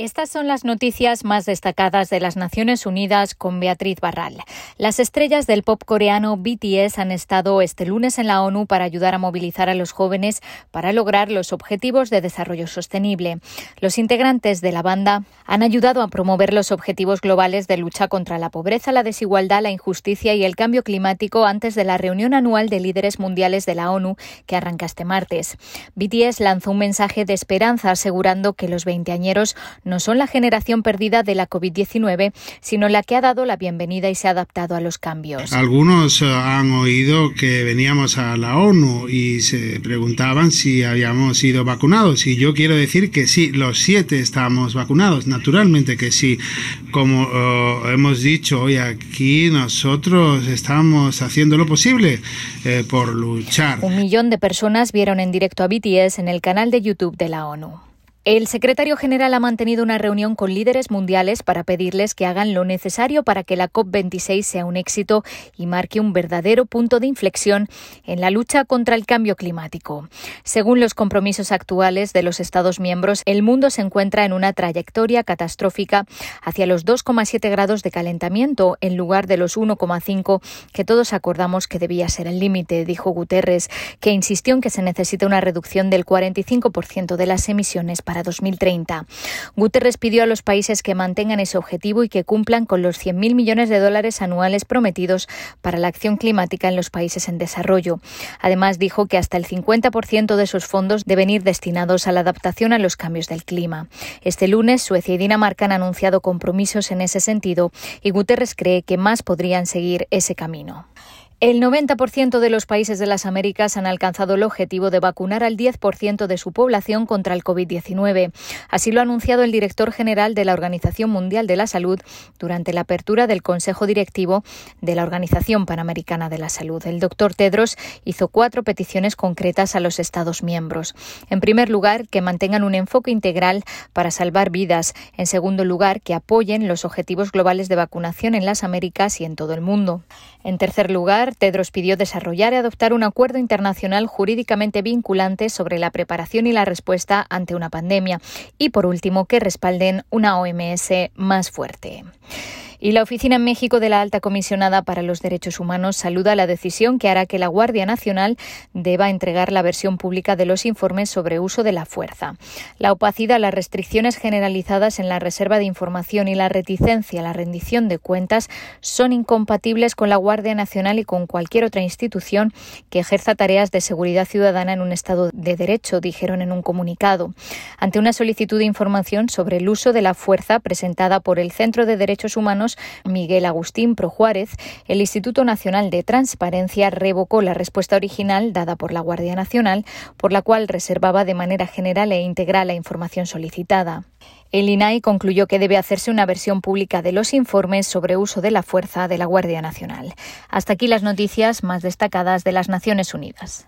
Estas son las noticias más destacadas de las Naciones Unidas con Beatriz Barral. Las estrellas del pop coreano BTS han estado este lunes en la ONU para ayudar a movilizar a los jóvenes para lograr los objetivos de desarrollo sostenible. Los integrantes de la banda han ayudado a promover los objetivos globales de lucha contra la pobreza, la desigualdad, la injusticia y el cambio climático antes de la reunión anual de líderes mundiales de la ONU que arranca este martes. BTS lanzó un mensaje de esperanza asegurando que los veinteañeros no son la generación perdida de la COVID-19, sino la que ha dado la bienvenida y se ha adaptado a los cambios. Algunos eh, han oído que veníamos a la ONU y se preguntaban si habíamos sido vacunados y yo quiero decir que sí, los siete estamos vacunados, naturalmente que sí. Como uh, hemos dicho hoy aquí, nosotros estamos haciendo lo posible eh, por luchar. Un millón de personas vieron en directo a BTS en el canal de YouTube de la ONU. El secretario general ha mantenido una reunión con líderes mundiales para pedirles que hagan lo necesario para que la COP26 sea un éxito y marque un verdadero punto de inflexión en la lucha contra el cambio climático. Según los compromisos actuales de los Estados miembros, el mundo se encuentra en una trayectoria catastrófica hacia los 2,7 grados de calentamiento en lugar de los 1,5 que todos acordamos que debía ser el límite, dijo Guterres, que insistió en que se necesita una reducción del 45% de las emisiones para 2030. Guterres pidió a los países que mantengan ese objetivo y que cumplan con los 100.000 millones de dólares anuales prometidos para la acción climática en los países en desarrollo. Además, dijo que hasta el 50% de esos fondos deben ir destinados a la adaptación a los cambios del clima. Este lunes, Suecia y Dinamarca han anunciado compromisos en ese sentido y Guterres cree que más podrían seguir ese camino. El 90% de los países de las Américas han alcanzado el objetivo de vacunar al 10% de su población contra el COVID-19. Así lo ha anunciado el director general de la Organización Mundial de la Salud durante la apertura del Consejo Directivo de la Organización Panamericana de la Salud. El doctor Tedros hizo cuatro peticiones concretas a los Estados miembros. En primer lugar, que mantengan un enfoque integral para salvar vidas. En segundo lugar, que apoyen los objetivos globales de vacunación en las Américas y en todo el mundo. En tercer lugar, Tedros pidió desarrollar y adoptar un acuerdo internacional jurídicamente vinculante sobre la preparación y la respuesta ante una pandemia. Y por último, que respalden una OMS más fuerte. Y la Oficina en México de la Alta Comisionada para los Derechos Humanos saluda la decisión que hará que la Guardia Nacional deba entregar la versión pública de los informes sobre uso de la fuerza. La opacidad, las restricciones generalizadas en la reserva de información y la reticencia a la rendición de cuentas son incompatibles con la Guardia Nacional y con cualquier otra institución que ejerza tareas de seguridad ciudadana en un Estado de Derecho, dijeron en un comunicado. Ante una solicitud de información sobre el uso de la fuerza presentada por el Centro de Derechos Humanos, Miguel Agustín Pro Juárez, el Instituto Nacional de Transparencia revocó la respuesta original dada por la Guardia Nacional, por la cual reservaba de manera general e integral la información solicitada. El INAI concluyó que debe hacerse una versión pública de los informes sobre uso de la fuerza de la Guardia Nacional. Hasta aquí las noticias más destacadas de las Naciones Unidas.